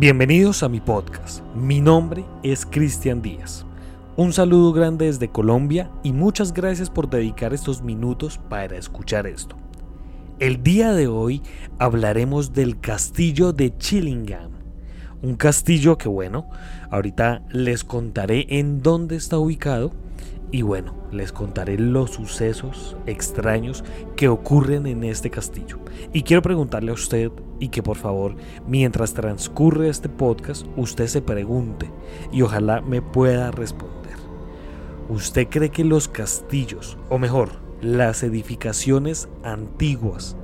Bienvenidos a mi podcast. Mi nombre es Cristian Díaz. Un saludo grande desde Colombia y muchas gracias por dedicar estos minutos para escuchar esto. El día de hoy hablaremos del castillo de Chillingham. Un castillo que bueno, ahorita les contaré en dónde está ubicado y bueno, les contaré los sucesos extraños que ocurren en este castillo. Y quiero preguntarle a usted y que por favor, mientras transcurre este podcast, usted se pregunte y ojalá me pueda responder. ¿Usted cree que los castillos, o mejor, las edificaciones antiguas,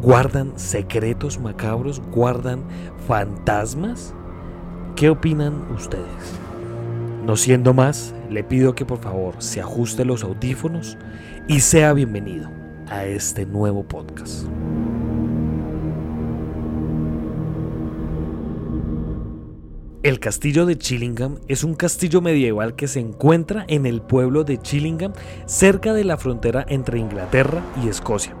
guardan secretos macabros, guardan fantasmas? ¿Qué opinan ustedes? No siendo más, le pido que por favor se ajuste los audífonos y sea bienvenido a este nuevo podcast. El castillo de Chillingham es un castillo medieval que se encuentra en el pueblo de Chillingham, cerca de la frontera entre Inglaterra y Escocia.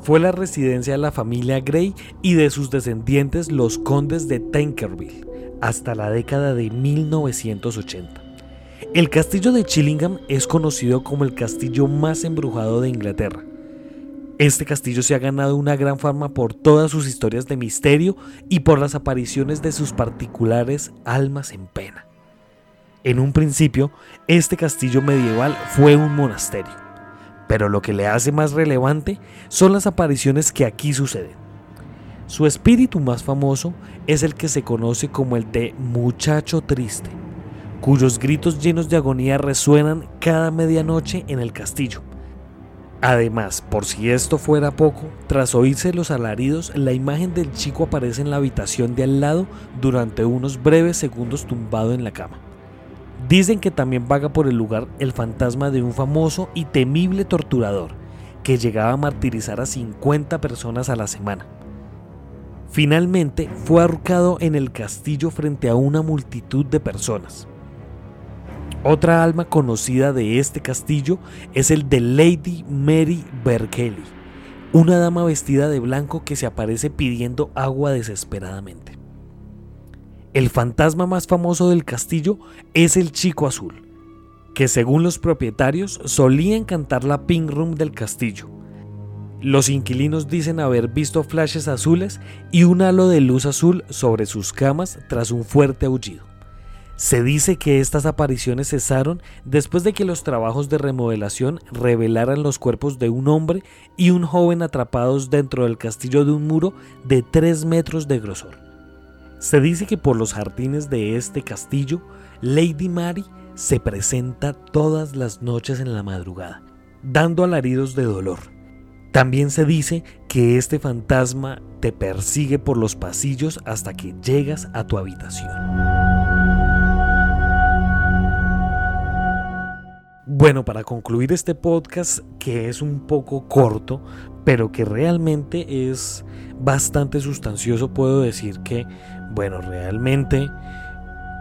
Fue la residencia de la familia Grey y de sus descendientes los condes de Tankerville hasta la década de 1980. El castillo de Chillingham es conocido como el castillo más embrujado de Inglaterra. Este castillo se ha ganado una gran fama por todas sus historias de misterio y por las apariciones de sus particulares almas en pena. En un principio, este castillo medieval fue un monasterio, pero lo que le hace más relevante son las apariciones que aquí suceden. Su espíritu más famoso es el que se conoce como el de Muchacho Triste, cuyos gritos llenos de agonía resuenan cada medianoche en el castillo. Además, por si esto fuera poco, tras oírse los alaridos, la imagen del chico aparece en la habitación de al lado durante unos breves segundos tumbado en la cama. Dicen que también vaga por el lugar el fantasma de un famoso y temible torturador que llegaba a martirizar a 50 personas a la semana. Finalmente fue ahorcado en el castillo frente a una multitud de personas. Otra alma conocida de este castillo es el de Lady Mary Berkeley, una dama vestida de blanco que se aparece pidiendo agua desesperadamente. El fantasma más famoso del castillo es el Chico Azul, que según los propietarios solía encantar la pink room del castillo los inquilinos dicen haber visto flashes azules y un halo de luz azul sobre sus camas tras un fuerte aullido. Se dice que estas apariciones cesaron después de que los trabajos de remodelación revelaran los cuerpos de un hombre y un joven atrapados dentro del castillo de un muro de 3 metros de grosor. Se dice que por los jardines de este castillo, Lady Mary se presenta todas las noches en la madrugada, dando alaridos de dolor también se dice que este fantasma te persigue por los pasillos hasta que llegas a tu habitación. Bueno, para concluir este podcast, que es un poco corto, pero que realmente es bastante sustancioso, puedo decir que, bueno, realmente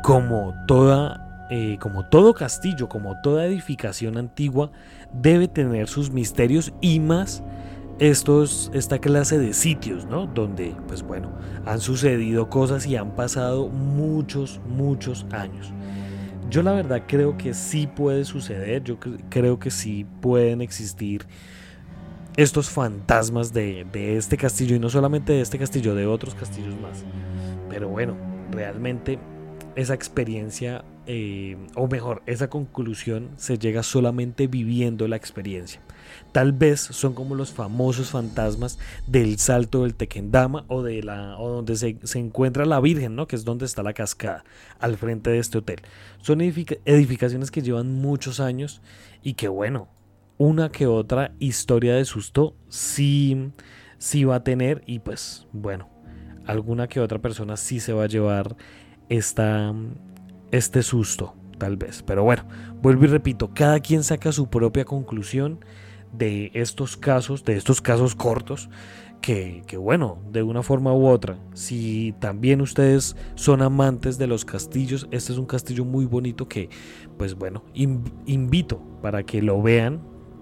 como toda, eh, como todo castillo, como toda edificación antigua, debe tener sus misterios y más estos, esta clase de sitios, ¿no? Donde, pues bueno, han sucedido cosas y han pasado muchos, muchos años. Yo la verdad creo que sí puede suceder, yo creo que sí pueden existir estos fantasmas de, este castillo y no solamente de este castillo, de otros castillos más. Pero bueno, realmente esa experiencia, eh, o mejor, esa conclusión se llega solamente viviendo la experiencia. Tal vez son como los famosos fantasmas del salto del Tequendama o de la o donde se, se, encuentra la Virgen, ¿no? Que es donde está la cascada, al frente de este hotel. Son edificaciones que llevan muchos años y que bueno, una que otra historia de susto sí, sí va a tener y pues bueno, alguna que otra persona sí se va a llevar esta, este susto, tal vez. Pero bueno, vuelvo y repito, cada quien saca su propia conclusión de estos casos, de estos casos cortos, que, que, bueno, de una forma u otra, si también ustedes son amantes de los castillos, este es un castillo muy bonito que, pues bueno, invito para que lo vean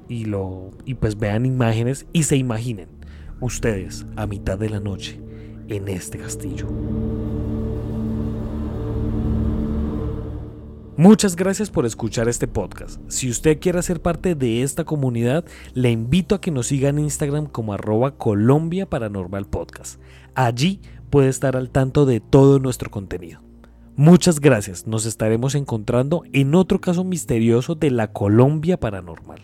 y, lo, y pues vean imágenes y se imaginen ustedes a mitad de la noche en este castillo. Muchas gracias por escuchar este podcast. Si usted quiere ser parte de esta comunidad, le invito a que nos siga en Instagram como arroba Colombia Paranormal Podcast. Allí puede estar al tanto de todo nuestro contenido. Muchas gracias, nos estaremos encontrando en otro caso misterioso de la Colombia Paranormal.